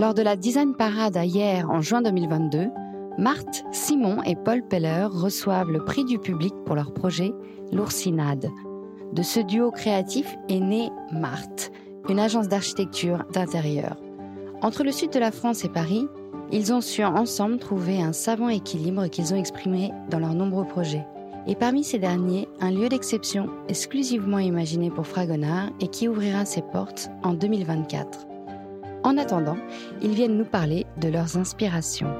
Lors de la Design Parade à hier en juin 2022, Marthe, Simon et Paul Peller reçoivent le prix du public pour leur projet L'Oursinade. De ce duo créatif est née Marthe, une agence d'architecture d'intérieur. Entre le sud de la France et Paris, ils ont su ensemble trouver un savant équilibre qu'ils ont exprimé dans leurs nombreux projets. Et parmi ces derniers, un lieu d'exception exclusivement imaginé pour Fragonard et qui ouvrira ses portes en 2024. En attendant, ils viennent nous parler de leurs inspirations.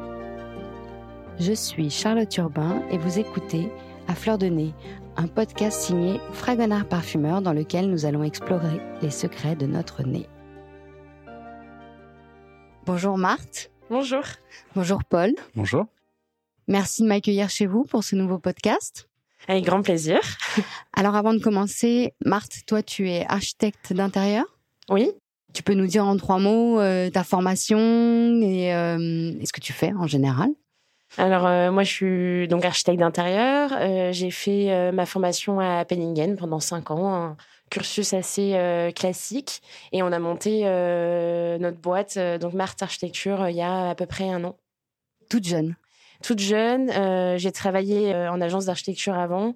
Je suis Charlotte Urbain et vous écoutez À Fleur de Nez, un podcast signé Fragonard Parfumeur dans lequel nous allons explorer les secrets de notre nez. Bonjour Marthe. Bonjour. Bonjour Paul. Bonjour. Merci de m'accueillir chez vous pour ce nouveau podcast. Avec grand plaisir. Alors avant de commencer, Marthe, toi tu es architecte d'intérieur? Oui. Tu peux nous dire en trois mots euh, ta formation et euh, ce que tu fais en général? Alors euh, moi je suis donc architecte d'intérieur. J'ai fait ma formation à Penningen pendant cinq ans, un cursus assez classique, et on a monté notre boîte donc Marthe Architecture il y a à peu près un an. Toute jeune? Toute jeune, j'ai travaillé en agence d'architecture avant,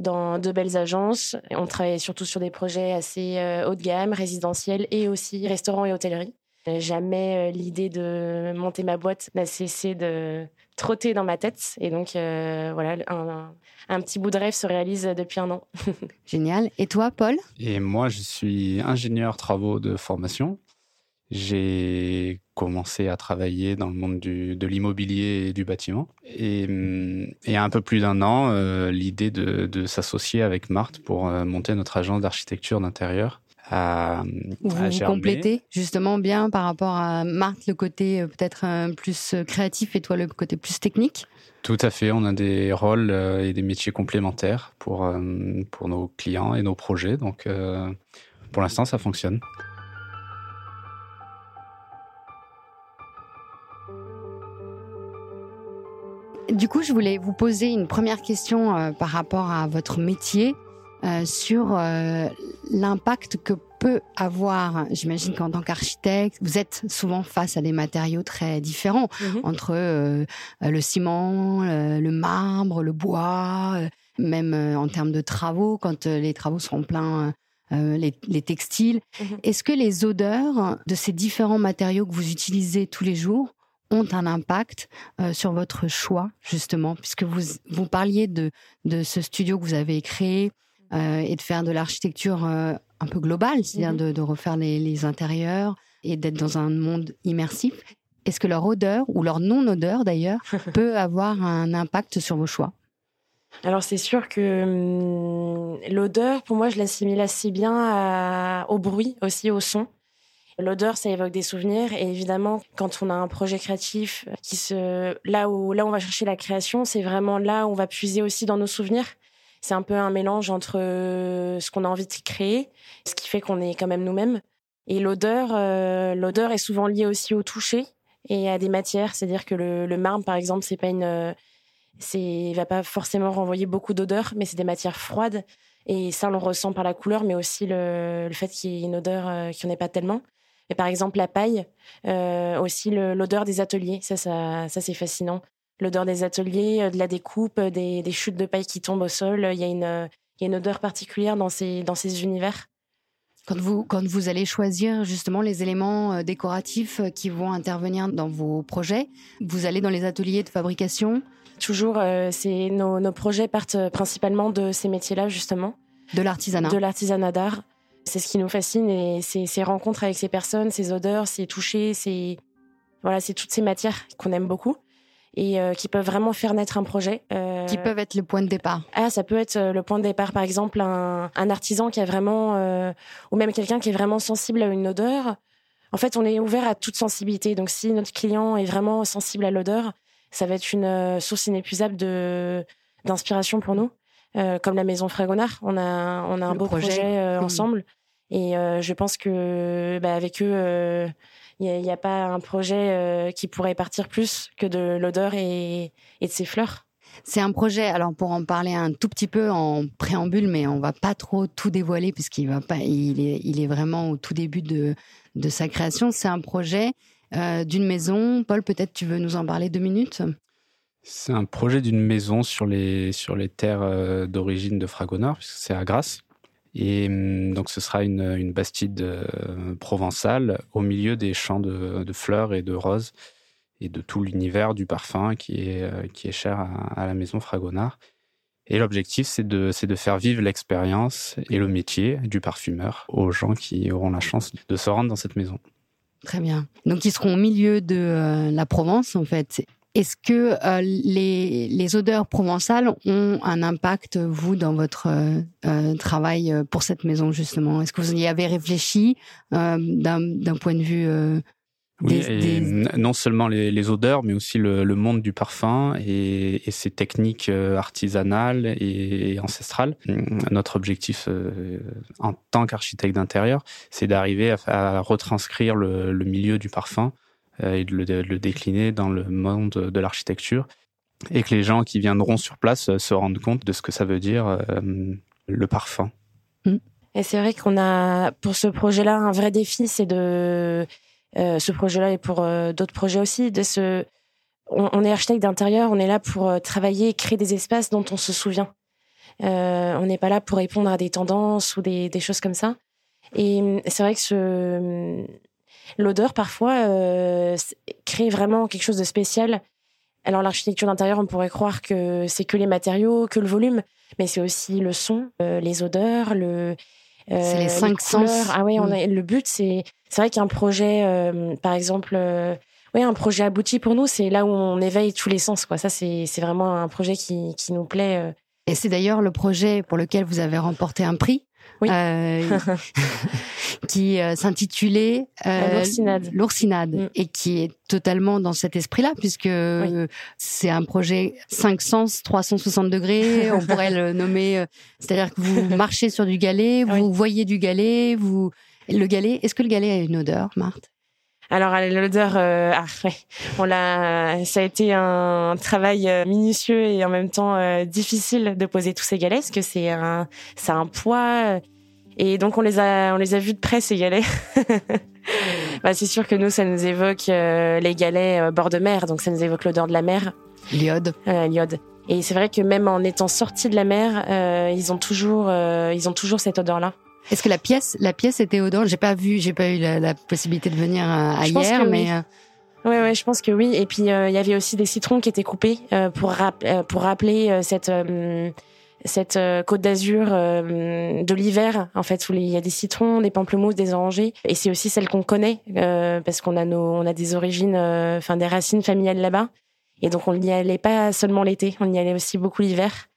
dans de belles agences. On travaillait surtout sur des projets assez euh, haut de gamme, résidentiels et aussi restaurants et hôtellerie. Jamais euh, l'idée de monter ma boîte n'a cessé de trotter dans ma tête. Et donc, euh, voilà, un, un petit bout de rêve se réalise depuis un an. Génial. Et toi, Paul? Et moi, je suis ingénieur travaux de formation. J'ai commencé à travailler dans le monde du, de l'immobilier et du bâtiment. Et, hum, et il y a un peu plus d'un an, euh, l'idée de, de s'associer avec Marthe pour euh, monter notre agence d'architecture d'intérieur à, Vous à vous complétez justement bien par rapport à Marthe, le côté euh, peut-être plus créatif et toi le côté plus technique? Tout à fait, on a des rôles et des métiers complémentaires pour, pour nos clients et nos projets. Donc, pour l'instant, ça fonctionne. Du coup, je voulais vous poser une première question euh, par rapport à votre métier euh, sur euh, l'impact que peut avoir, j'imagine qu'en tant qu'architecte, vous êtes souvent face à des matériaux très différents entre euh, le ciment, le, marbre, le bois, même en termes de travaux, quand les travaux sont pleins, euh, les, les textiles. Mhm. Est-ce que les odeurs de ces différents matériaux que vous utilisez tous les jours ont un impact euh, sur votre choix, justement, puisque vous, vous parliez de, de ce studio que vous avez créé euh, et de faire de l'architecture euh, un peu globale, c'est-à-dire Mhm. de, de refaire les, les intérieurs et d'être dans un monde immersif. Est-ce que leur odeur, ou leur non-odeur d'ailleurs, peut avoir un impact sur vos choix? Alors c'est sûr que hum, l'odeur, pour moi, je l'assimile assez bien à- au bruit, aussi au son. L'odeur, ça évoque des souvenirs et évidemment, quand on a un projet créatif qui se, là où là on va chercher la création, c'est vraiment là où on va puiser aussi dans nos souvenirs. C'est un peu un mélange entre euh, ce qu'on a envie de créer, ce qui fait qu'on est quand même nous-mêmes. Et l'odeur, euh, l'odeur est souvent liée aussi au toucher et à des matières. C'est-à-dire que le, marbre, par exemple, c'est pas une euh, c'est va pas forcément renvoyer beaucoup d'odeur, mais c'est des matières froides et ça on le ressent par la couleur, mais aussi le, le fait qu'il y ait une odeur euh, qu'il n'y en pas tellement. Et par exemple la paille, euh, aussi l'odeur des ateliers, ça ça, ça c'est fascinant. L'odeur des ateliers, euh, de la découpe, euh, des, des chutes de paille qui tombent au sol, il y a une il y a une odeur particulière dans ces dans ces univers. quand vous, quand vous allez choisir justement les éléments décoratifs qui vont intervenir dans vos projets, vous allez dans les ateliers de fabrication? Toujours, euh, c'est nos, nos projets partent principalement de ces métiers-là justement. de l'artisanat. de l'artisanat d'art. C'est ce qui nous fascine et c'est ces rencontres avec ces personnes, ces odeurs, ces touchés, ces voilà, c'est toutes ces matières qu'on aime beaucoup et euh, qui peuvent vraiment faire naître un projet. Euh, qui peuvent être le point de départ. Ah, ça peut être euh, le point de départ, par exemple, un, un artisan qui a vraiment, euh, ou même quelqu'un qui est vraiment sensible à une odeur. En fait, on est ouvert à toute sensibilité. Donc, si notre client est vraiment sensible à l'odeur, ça va être une source inépuisable de d'inspiration pour nous. Euh, comme la maison Fragonard, on a on a un Le beau projet. projet, euh, ensemble. Et euh, je pense que bah, avec eux, il n'y a, pas un projet qui pourrait partir plus que de l'odeur et, et de ses fleurs. C'est un projet, alors pour en parler un tout petit peu en préambule, mais on va pas trop tout dévoiler puisqu'il va pas, il est, il est vraiment au tout début de, de sa création. C'est un projet d'une maison. Paul, peut-être tu veux nous en parler deux minutes? C'est un projet d'une maison sur les, sur les terres d'origine de Fragonard, puisque c'est à Grasse. Et hum, donc ce sera une, une bastide provençale au milieu des champs de, fleurs et de roses et de tout l'univers du parfum qui est, euh, qui est cher à, la maison Fragonard. Et l'objectif, c'est de, de faire vivre l'expérience et le métier du parfumeur aux gens qui auront la chance de se rendre dans cette maison. Très bien. Donc, ils seront au milieu de euh, la Provence, en fait. Est-ce que euh, les, les, odeurs provençales ont un impact, vous, dans votre travail pour cette maison, justement? Est-ce que vous y avez réfléchi d'un point de vue oui, et non seulement les, odeurs, mais aussi le, monde du parfum et, ses techniques euh, artisanales et, ancestrales. Notre objectif euh, en tant qu'architecte d'intérieur, c'est d'arriver à, retranscrire le, milieu du parfum euh, et de le, décliner dans le monde de l'architecture et que les gens qui viendront sur place se rendent compte de ce que ça veut dire le parfum. Mmh. Et c'est vrai qu'on a pour ce projet-là un vrai défi, c'est de euh, ce projet-là et pour euh, d'autres projets aussi. De ce, on, est architecte d'intérieur, on est là pour euh, travailler créer des espaces dont on se souvient. on n'est pas là pour répondre à des tendances ou des, des choses comme ça. Et hum, c'est vrai que ce, l'odeur parfois crée vraiment quelque chose de spécial. Alors l'architecture d'intérieur, on pourrait croire que c'est que les matériaux, que le volume, mais c'est aussi le son, les odeurs, le c'est les cinq sens. Ah oui, on mm. a, le but c'est c'est vrai qu'un projet, euh, par exemple, euh, un projet abouti pour nous, c'est là où on éveille tous les sens. Quoi. Ça, c'est vraiment un projet qui, qui nous plaît. Euh. Et c'est d'ailleurs le projet pour lequel vous avez remporté un prix. Oui. Euh, qui s'intitulait euh, l'oursinade mm. et qui est totalement dans cet esprit-là puisque c'est un projet 5 sens 360 degrés on pourrait le nommer c'est-à-dire que vous marchez sur du galet vous voyez du galet vous le galet, est-ce que le galet a une odeur, Marthe? Alors l'odeur, euh, ah, on l'a, ça a été un travail euh, minutieux et en même temps euh, difficile de poser tous ces galets parce que c'est un, c'est un poids et donc on les a, on les a vus de près ces galets. bah, c'est sûr que nous ça nous évoque les galets bord de mer, donc ça nous évoque l'odeur de la mer. L'iode. l'iode. Et c'est vrai que même en étant sortis de la mer, ils ont toujours, ils ont toujours cette odeur là. Est-ce que la pièce, la pièce était odeur J'ai pas vu, j'ai pas eu la, possibilité de venir euh, à, hier, mais. Oui. Euh, ouais, ouais, je pense que oui. Et puis euh, il y avait aussi des citrons qui étaient coupés pour pour rappeler cette cette côte d'Azur de l'hiver, en fait, où il y a des citrons, des pamplemousses, des orangers. Et c'est aussi celle qu'on connaît parce qu'on a nos, on a des origines, enfin des racines familiales là-bas. Et donc on n'y allait pas seulement l'été, on y allait aussi beaucoup l'hiver.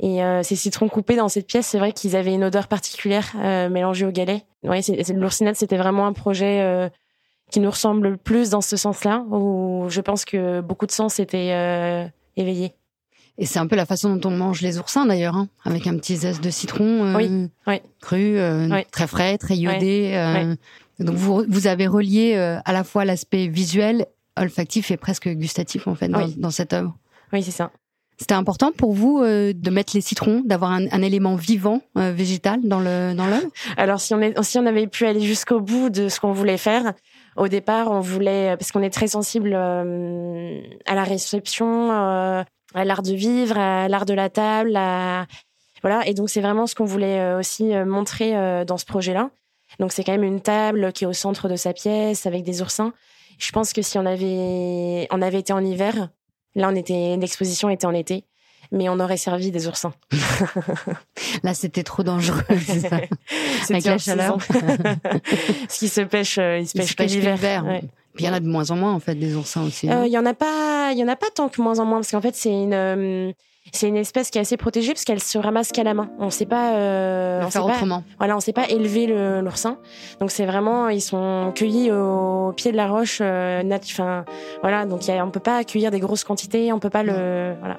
Et euh, ces citrons coupés dans cette pièce, c'est vrai qu'ils avaient une odeur particulière euh, mélangée au galet. Ouais, c'est, l'oursinade, c'était vraiment un projet euh, qui nous ressemble le plus dans ce sens-là, où je pense que beaucoup de sens étaient éveillés. Et c'est un peu la façon dont on mange les oursins d'ailleurs, hein, avec un petit zeste de citron oui, oui. cru, très frais, très iodé. Donc vous, vous avez relié à la fois l'aspect visuel, olfactif et presque gustatif en fait dans, dans cette œuvre. Oui, c'est ça. C'était important pour vous euh, de mettre les citrons, d'avoir un, un, élément vivant euh, végétal dans le dans l'œuvre? Alors si on est, si on avait pu aller jusqu'au bout de ce qu'on voulait faire, au départ on voulait parce qu'on est très sensible euh, à la réception, à l'art de vivre, à l'art de la table, à voilà et donc c'est vraiment ce qu'on voulait aussi montrer dans ce projet-là. Donc c'est quand même une table qui est au centre de sa pièce avec des oursins. Je pense que si on avait on avait été en hiver, Là, on était, l'exposition était en été, mais on aurait servi des oursins. Là, c'était trop dangereux, c'est ça. Avec la chaleur. Ce qui se pêche, euh, il se pêche, l'hiver. Puis il y en a de moins en moins, en fait, des oursins aussi. Euh, il y en a pas, il y en a pas tant que moins en moins, parce qu'en fait, c'est une, euh, c'est une espèce qui est assez protégée parce qu'elle se ramasse qu'à la main. On sait pas. Euh, on sait autrement. Pas, voilà, on sait pas élever l'oursin. Donc c'est vraiment, ils sont cueillis au pied de la roche. Euh, enfin, voilà. Donc y a, on peut pas accueillir des grosses quantités. On peut pas le. Voilà.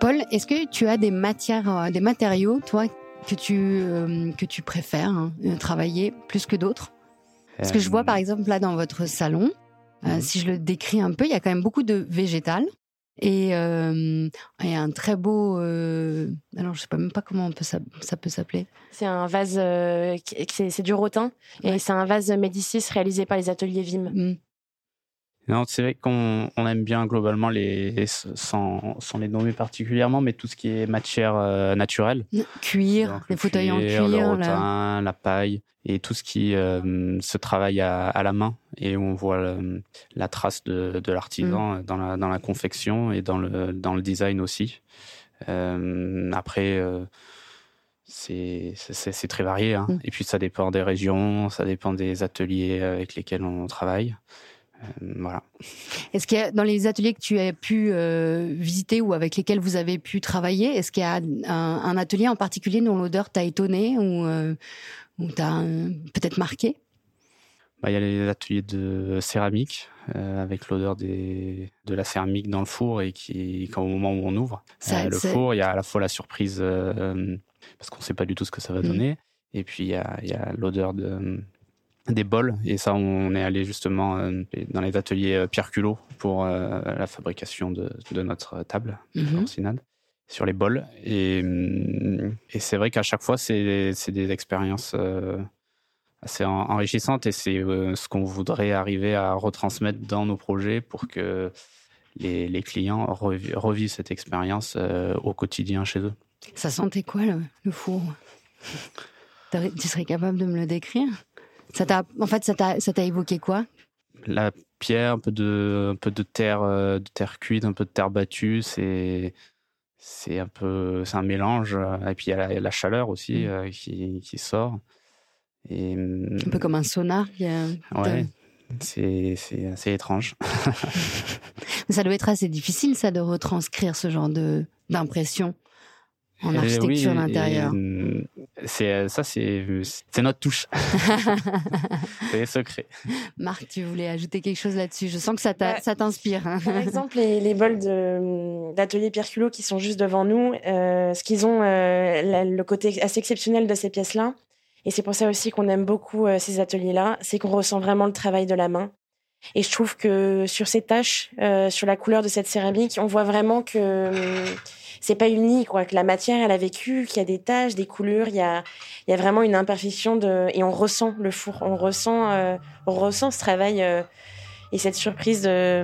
Paul, est-ce que tu as des matières, euh, des matériaux, toi, que tu euh, que tu préfères hein, travailler plus que d'autres? Parce que je vois par exemple là dans votre salon, si je le décris un peu, il y a quand même beaucoup de végétal. Et, euh, et un très beau. Euh, alors, je sais pas même pas comment on peut ça, ça peut s'appeler. C'est un vase, euh, c'est du rotin, et c'est un vase Médicis réalisé par les ateliers Vim. Mm. Non, c'est vrai qu'on on aime bien globalement les, sans, sans, les nommer particulièrement, mais tout ce qui est matière euh, naturelle. Cuir, les fauteuils en cuir, le rotin, la paille et tout ce qui euh, se travaille à, à, la main et où on voit la trace de, de l'artisan mm. dans, la, dans la confection et dans le, dans le design aussi. Euh, après, c'est très varié. Hein. Mm. Et puis ça dépend des régions, ça dépend des ateliers avec lesquels on travaille. Euh, voilà. Est-ce qu'il y a dans les ateliers que tu as pu euh, visiter ou avec lesquels vous avez pu travailler, est-ce qu'il y a un, atelier en particulier dont l'odeur t'a étonné ou, euh, t'a peut-être marqué bah, Il y a les ateliers de céramique avec l'odeur de la céramique dans le four et qui, quand au moment où on ouvre le four, il y a à la fois la surprise parce qu'on ne sait pas du tout ce que ça va mmh. donner. Et puis il y a l'odeur de, des bols. Et ça on est allé justement euh, dans les ateliers euh, Pierre Culot pour euh, la fabrication de, de notre table mm sur les bols. Et, et c'est vrai qu'à chaque fois c'est des expériences assez enrichissantes. Et c'est ce qu'on voudrait arriver à retransmettre dans nos projets pour que les, les clients revivent cette expérience au quotidien chez eux. Ça sentait quoi le, le four? Tu serais capable de me le décrire? Ça t'a, en fait, ça t'a, ça t'a évoqué quoi? La pierre, un peu de, un peu de terre, euh, de terre cuite, un peu de terre battue. C'est, c'est un peu, c'est un mélange. Et puis il y a la, chaleur aussi mm. euh, qui, qui, sort. Et, un peu comme un sonar. Ouais. C'est, c'est assez étrange. ça doit être assez difficile, ça, de retranscrire ce genre de d'impression en euh, architecture d'intérieur. Euh, c'est euh, ça, c'est c'est notre touche. c'est secret. Marc, tu voulais ajouter quelque chose là-dessus Je sens que ça ça t'inspire. Par exemple, les, les bols d'atelier Pierre Culot qui sont juste devant nous, euh, ce qu'ils ont le côté assez exceptionnel de ces pièces-là, et c'est pour ça aussi qu'on aime beaucoup ces ateliers-là, c'est qu'on ressent vraiment le travail de la main. Et je trouve que sur ces taches, sur la couleur de cette céramique, on voit vraiment que c'est pas unique, quoi, que la matière, elle a vécu, qu'il y a des taches, des coulures, il y a, il y a vraiment une imperfection de, et on ressent le four, on ressent, euh, on ressent ce travail euh, et cette surprise de,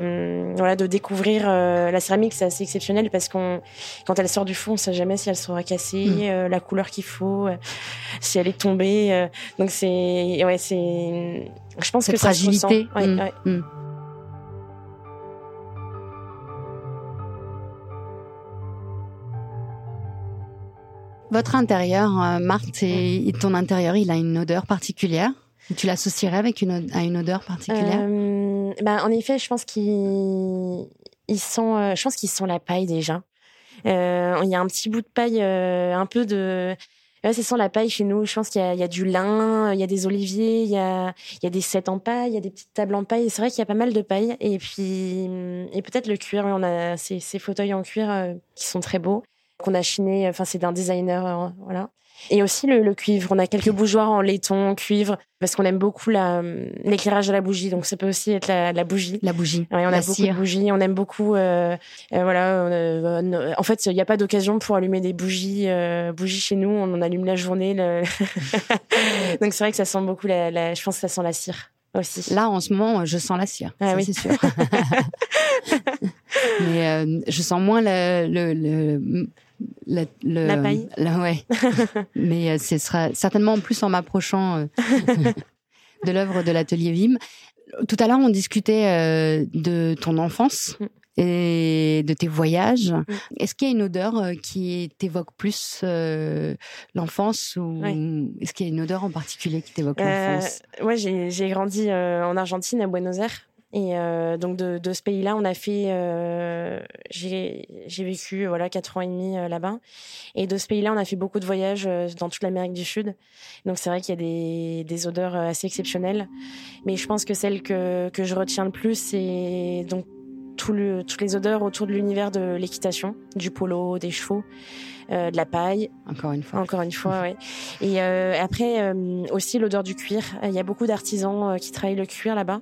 hum, voilà, de découvrir euh, la céramique, c'est assez exceptionnel parce qu'on, quand elle sort du four, on sait jamais si elle sera cassée, mm. la couleur qu'il faut, si elle est tombée. donc c'est, ouais, c'est, je pense que fragilité. Ça se ressent. Mm. Votre intérieur, euh, Marthe, et ton intérieur, il a une odeur particulière Tu l'associerais avec une, à une odeur particulière? Euh, ben, En effet, je pense qu'ils ils sont, euh, je pense qu'ils sont la paille déjà. Euh, il y a un petit bout de paille, un peu de... Ouais, c'est sans la paille chez nous. Je pense qu'il y, y, a du lin, il y a des oliviers, il y a, il y a des sets en paille, il y a des petites tables en paille. C'est vrai qu'il y a pas mal de paille. Et puis, et peut-être le cuir. On a ces, ces fauteuils en cuir qui sont très beaux qu'on a chiné. Enfin, c'est d'un designer, euh, voilà. Et aussi le, cuivre. On a quelques bougeoirs en laiton, cuivre, parce qu'on aime beaucoup l'éclairage de la bougie. Donc ça peut aussi être la, bougie. La bougie. on a beaucoup de bougies. On aime beaucoup. Euh, euh, voilà. en fait, il n'y a pas d'occasion pour allumer des bougies. bougies chez nous, on en allume la journée. donc c'est vrai que ça sent beaucoup. La, je pense que ça sent la cire aussi. Là, en ce moment, je sens la cire. Ah, oui. c'est sûr. Mais je sens moins le, le le, la paille. ouais. Mais euh, ce sera certainement plus en m'approchant euh, de l'œuvre de l'atelier Vim. Tout à l'heure, on discutait euh, de ton enfance mm. et de tes voyages. Mm. Est-ce qu'il y a une odeur qui t'évoque plus l'enfance ou est-ce qu'il y a une odeur en particulier qui t'évoque l'enfance? Ouais, j'ai grandi en Argentine, à Buenos Aires. Et euh, donc de, de ce pays-là, on a fait, euh, j'ai vécu voilà quatre ans et demi euh, là-bas. Et de ce pays-là, on a fait beaucoup de voyages euh, dans toute l'Amérique du Sud. Donc c'est vrai qu'il y a des, des odeurs euh, assez exceptionnelles. Mais je pense que celle que que je retiens le plus, c'est donc toutes les odeurs autour de l'univers de l'équitation, du polo, des chevaux, euh, de la paille. Encore une fois. Encore une fois, oui. Et euh, après, euh, aussi l'odeur du cuir. Il y a beaucoup d'artisans qui travaillent le cuir là-bas.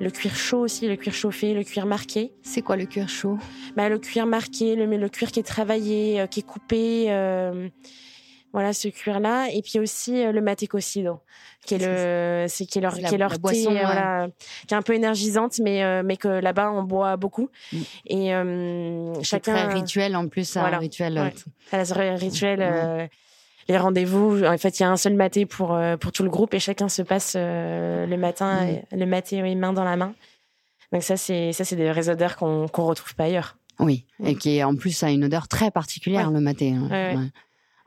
Le cuir chaud aussi, le cuir chauffé, le cuir marqué. C'est quoi le cuir chaud? Bah, Le cuir marqué, le, le cuir qui est travaillé, qui est coupé. Voilà ce cuir-là, et puis aussi le matécocido, qui est le, c'est qui est leur, qui est leur thé, voilà, qui est un peu énergisante, mais mais que là-bas on boit beaucoup. Mm. Et euh, chacun. Très rituel en plus, un rituel. Ouais. rituel. les rendez-vous, en fait, il y a un seul maté pour pour tout le groupe et chacun se passe le matin, mm. le maté oui, main dans la main. Donc ça, c'est ça, c'est des odeurs qu'on qu'on retrouve pas ailleurs. Oui, et qui en plus a une odeur très particulière le maté. Hein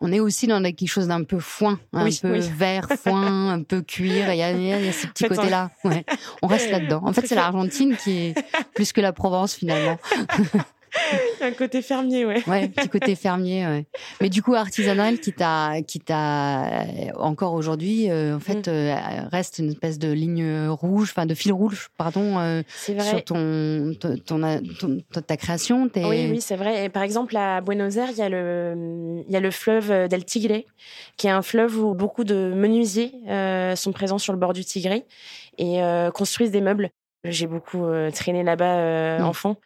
on est aussi dans quelque chose d'un peu foin, un peu vert, foin, un peu cuir. Il y a, il y a ce petit côté-là. Ouais. On reste là-dedans. En fait, c'est l'Argentine qui est plus que la Provence finalement. un côté fermier, ouais. Ouais, petit côté fermier, ouais. Mais du coup, artisanal qui t'a, qui t'a euh, encore aujourd'hui, euh, en fait, mm. euh, reste une espèce de ligne rouge, enfin de fil rouge, pardon, vrai. sur ton, ton, ta création. Oui, oui, c'est vrai. Et par exemple, à Buenos Aires, il y a le, il y a le fleuve del Tigre, qui est un fleuve où beaucoup de menuisiers sont présents sur le bord du Tigre et construisent des meubles. J'ai beaucoup traîné là-bas mm. enfant.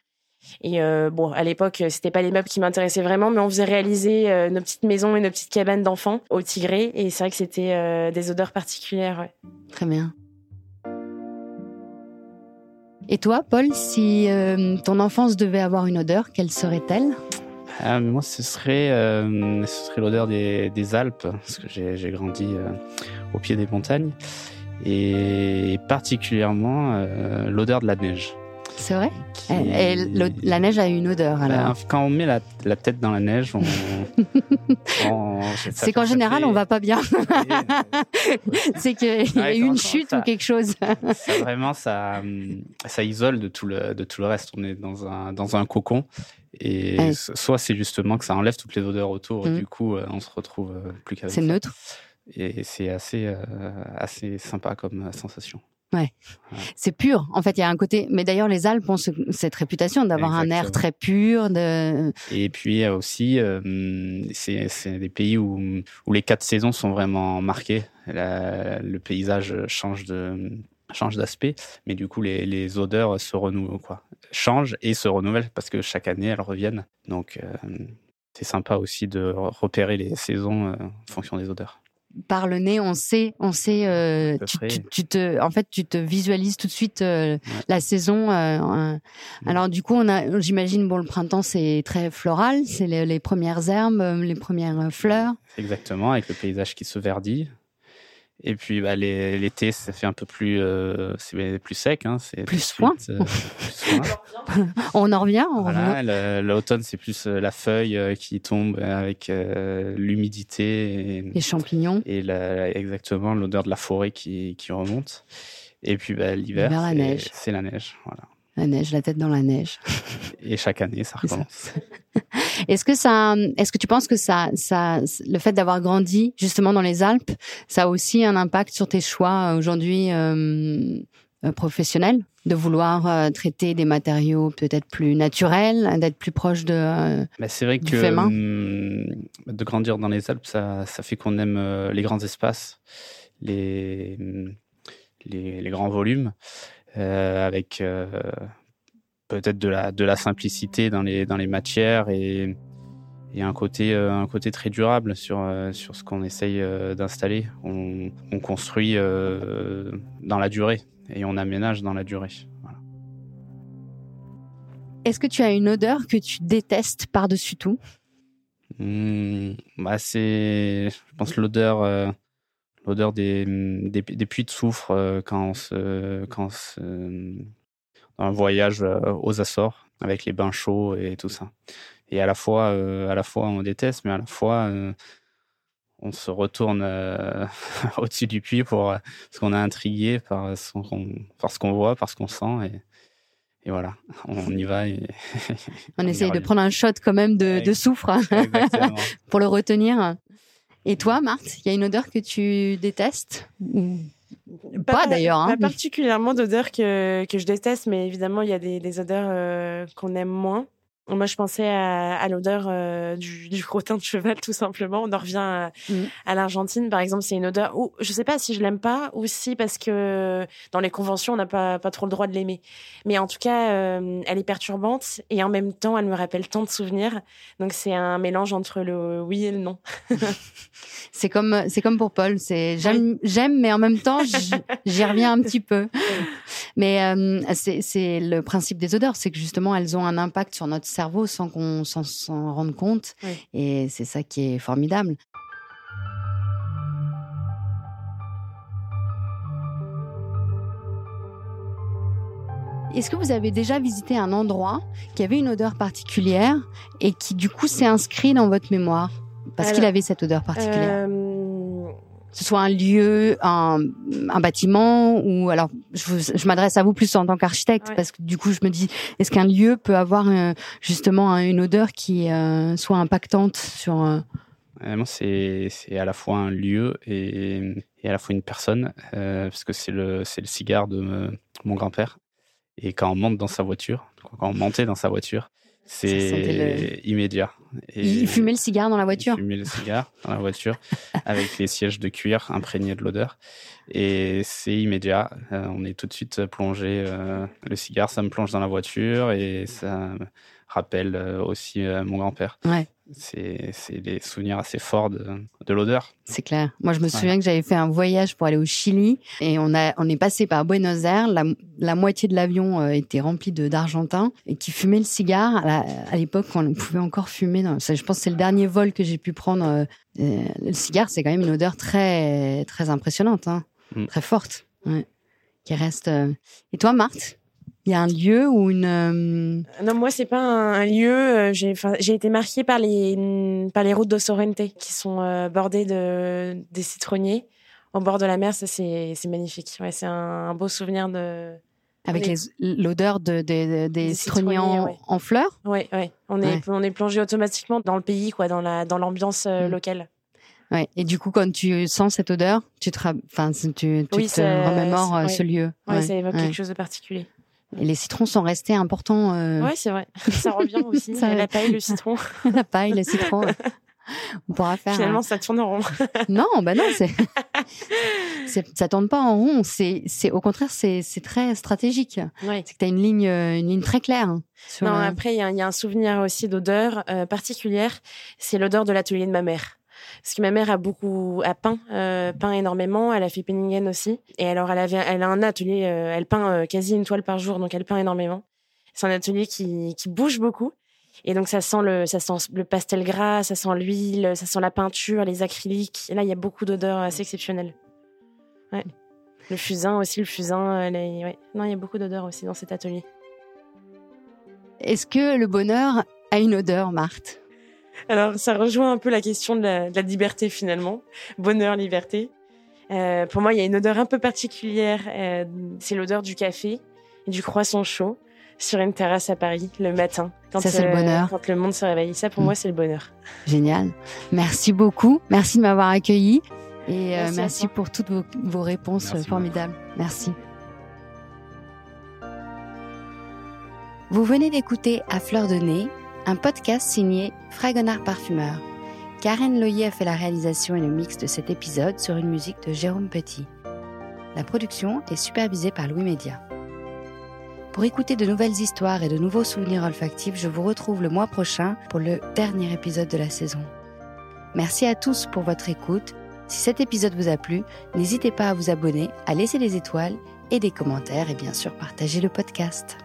Et euh, bon, à l'époque, c'était pas les meubles qui m'intéressaient vraiment, mais on faisait réaliser euh, nos petites maisons et nos petites cabanes d'enfants au Tigré, et c'est vrai que c'était euh, des odeurs particulières. Ouais. Très bien. Et toi, Paul, si ton enfance devait avoir une odeur, quelle serait-elle? Ah, Moi, ce serait, ce serait l'odeur des, des, Alpes, parce que j'ai grandi au pied des montagnes, et particulièrement l'odeur de la neige. C'est vrai et, La neige a une odeur alors ben, Quand on met la, tête dans la neige, on... c'est qu'en général, on va pas bien. c'est qu'il y a eu une chute ou quelque chose. ça, vraiment, ça, ça isole de tout, le, de tout le reste. On est dans un, dans un cocon. Et soit c'est justement que ça enlève toutes les odeurs autour, et mm. du coup, euh, on se retrouve euh, plus qu'avec C'est neutre. Et c'est assez, euh, assez sympa comme sensation. Ouais. C'est pur. En fait, il y a un côté. Mais d'ailleurs, les Alpes ont cette réputation d'avoir un air très pur. De... Et puis aussi, euh, c'est des pays où, où les quatre saisons sont vraiment marquées. le paysage change de change d'aspect, mais du coup les, les, odeurs se renouvellent quoi, changent et se renouvellent parce que chaque année elles reviennent. Donc euh, c'est sympa aussi de repérer les saisons euh, en fonction des odeurs par le nez, on sait, on sait. Euh, tu, te, en fait, tu te visualises tout de suite euh, la saison. Euh, alors du coup, on a, j'imagine, bon, le printemps c'est très floral, c'est les, premières herbes, les premières fleurs. Exactement, avec le paysage qui se verdit. Et puis bah, l'été, ça fait un peu plus, euh, c'est plus sec, hein, c'est plus soin. Euh, on en revient. voilà, l'automne, c'est plus euh, la feuille qui tombe avec l'humidité. Les champignons. Et la, exactement l'odeur de la forêt qui, qui remonte. Et puis bah, l'hiver, c'est la neige. Voilà. La neige, la tête dans la neige. Et chaque année, ça recommence. est-ce que ça, est-ce que tu penses que ça, ça, le fait d'avoir grandi justement dans les Alpes, ça a aussi un impact sur tes choix euh, aujourd'hui euh, euh, professionnels, de vouloir traiter des matériaux peut-être plus naturels, d'être plus proche de. Bah, c'est vrai que hum, de grandir dans les Alpes, ça, ça fait qu'on aime les grands espaces, les, les, les grands volumes. Euh, avec euh, peut-être de la, de la simplicité dans les, dans les matières et, et un côté, euh, un côté très durable sur, sur ce qu'on essaye d'installer. On, on, construit dans la durée et on aménage dans la durée. Est-ce que tu as une odeur que tu détestes par-dessus tout? Mmh, bah c'est, je pense, l'odeur l'odeur des, des, des, puits de soufre euh, quand on se, quand un voyage euh, aux Açores avec les bains chauds et tout ça. Et à la fois, euh, à la fois on déteste, mais à la fois on se retourne au-dessus du puits pour parce qu'on est intrigué par ce qu'on par ce qu'on voit, par ce qu'on sent et, et voilà, on y va. Et on, on essaye de prendre un shot quand même de, de soufre pour le retenir. Et toi, Marthe, il y a une odeur que tu détestes Pas, d'ailleurs. Hein. Pas particulièrement d'odeurs que, que je déteste, mais évidemment, il y a des, des odeurs euh, qu'on aime moins. Moi, je pensais à, à l'odeur euh, du, du crottin de cheval, tout simplement. On en revient à, Mm. à l'Argentine, par exemple. C'est une odeur où je sais pas si je l'aime pas ou si parce que dans les conventions, on n'a pas, pas trop le droit de l'aimer. Mais en tout cas, euh, elle est perturbante et en même temps, elle me rappelle tant de souvenirs. Donc, c'est un mélange entre le oui et le non. C'est comme, c'est comme pour Paul. C'est j'aime, j'aime, mais en même temps, j'y reviens un petit peu. Mais euh, c'est, c'est le principe des odeurs, c'est que justement, elles ont un impact sur notre cerveau sans qu'on s'en, rende compte. Oui. Et c'est ça qui est formidable. Est-ce que vous avez déjà visité un endroit qui avait une odeur particulière et qui du coup s'est inscrit dans votre mémoire? Parce qu'il avait cette odeur particulière Euh, ce soit un lieu, un, un bâtiment, ou alors je, m'adresse à vous plus en tant qu'architecte Ouais. parce que du coup je me dis est-ce qu'un lieu peut avoir euh, justement un- une odeur qui euh, soit impactante sur euh, Euh, moi, c'est c'est à la fois un lieu et, et à la fois une personne, euh, parce que c'est le, c'est le cigare de me- mon grand-père. Et quand on monte dans sa voiture, quand on montait dans sa voiture, c'est immédiat. Et il fumait le cigare dans la voiture Il fumait le cigare dans la voiture avec les sièges de cuir imprégnés de l'odeur. Et c'est immédiat. Euh, on est tout de suite plongé. euh, le cigare, ça me plonge dans la voiture et ça rappelle euh, aussi euh, mon grand-père. Ouais. C'est des souvenirs assez forts de, de l'odeur. C'est clair. Moi, je me souviens que j'avais fait un voyage pour aller au Chili et on a, on est passé par Buenos Aires. La, la moitié de l'avion euh, était rempli de d'Argentins et qui fumaient le cigare. À l'époque, on pouvait encore fumer, dans, je pense que c'est le dernier vol que j'ai pu prendre. le cigare, c'est quand même une odeur très, très impressionnante, hein, Mm. très forte, ouais, qui reste. Et toi, Marthe, il y a un lieu ou une euh, Non, moi, c'est pas un, un lieu. euh, J'ai, été marquée par les par les routes de Sorrente qui sont euh, bordées de des citronniers au bord de la mer. Ça, c'est c'est magnifique. Ouais, c'est un, un beau souvenir de. avec les- l'odeur de, de- de- des Des citronniers en, citronniers, ouais. en fleurs? Ouais, ouais. On est on est plongé automatiquement dans le pays, quoi, dans la dans l'ambiance euh, Mm. locale. Ouais. Et du coup, quand tu sens cette odeur, tu te, enfin, tu, tu Oui, te remémores ce lieu. Ouais, ça évoque quelque chose de particulier. Et les citrons sont restés importants. Euh, Ouais, c'est vrai. Ça revient aussi. Ça- la paille, le citron. la paille, le citron. euh, On pourra faire. Finalement, un- ça tourne en rond. Non, bah non, c'est. ça tourne pas en rond. C'est, c'est au contraire, c'est, c'est très stratégique. Ouais. C'est que t'as une ligne, euh, une ligne très claire. hein, sur Non, le- après, il y, a un- il y a un souvenir aussi d'odeur euh, particulière. C'est l'odeur de l'atelier de ma mère. Parce que ma mère a beaucoup, a peint, euh, peint énormément. Elle a fait Penningen aussi. Et alors, elle avait, elle a un atelier, euh, elle peint euh, quasi une toile par jour, donc elle peint énormément. C'est un atelier qui, qui bouge beaucoup. Et donc, ça sent le, ça sent le pastel gras, ça sent l'huile, ça sent la peinture, les acryliques. Et là, il y a beaucoup d'odeurs assez exceptionnelles. Ouais. Le fusain aussi, le fusain. Non, il y a beaucoup d'odeurs aussi dans cet atelier. Est-ce que le bonheur a une odeur, Marthe? Alors, ça rejoint un peu la question de la, de la liberté finalement. Bonheur, liberté. Euh, pour moi, il y a une odeur un peu particulière. euh, c'est l'odeur du café et du croissant chaud sur une terrasse à Paris le matin. Quand, Ça, c'est le euh, bonheur. Quand le monde se réveille. Ça, pour Mm. moi, c'est le bonheur. Génial. Merci beaucoup. Merci de m'avoir accueilli. Et euh, Merci pour toutes vos, vos réponses Merci formidables. Merci. Vous venez d'écouter À fleur de nez, un podcast signé Fragonard Parfumeur. Karen Loyer a fait la réalisation et le mix de cet épisode sur une musique de Jérôme Petit. La production est supervisée par Louis Média. Pour écouter de nouvelles histoires et de nouveaux souvenirs olfactifs, je vous retrouve le mois prochain pour le dernier épisode de la saison. Merci à tous pour votre écoute. Si cet épisode vous a plu, n'hésitez pas à vous abonner, à laisser des étoiles et des commentaires et bien sûr partager le podcast.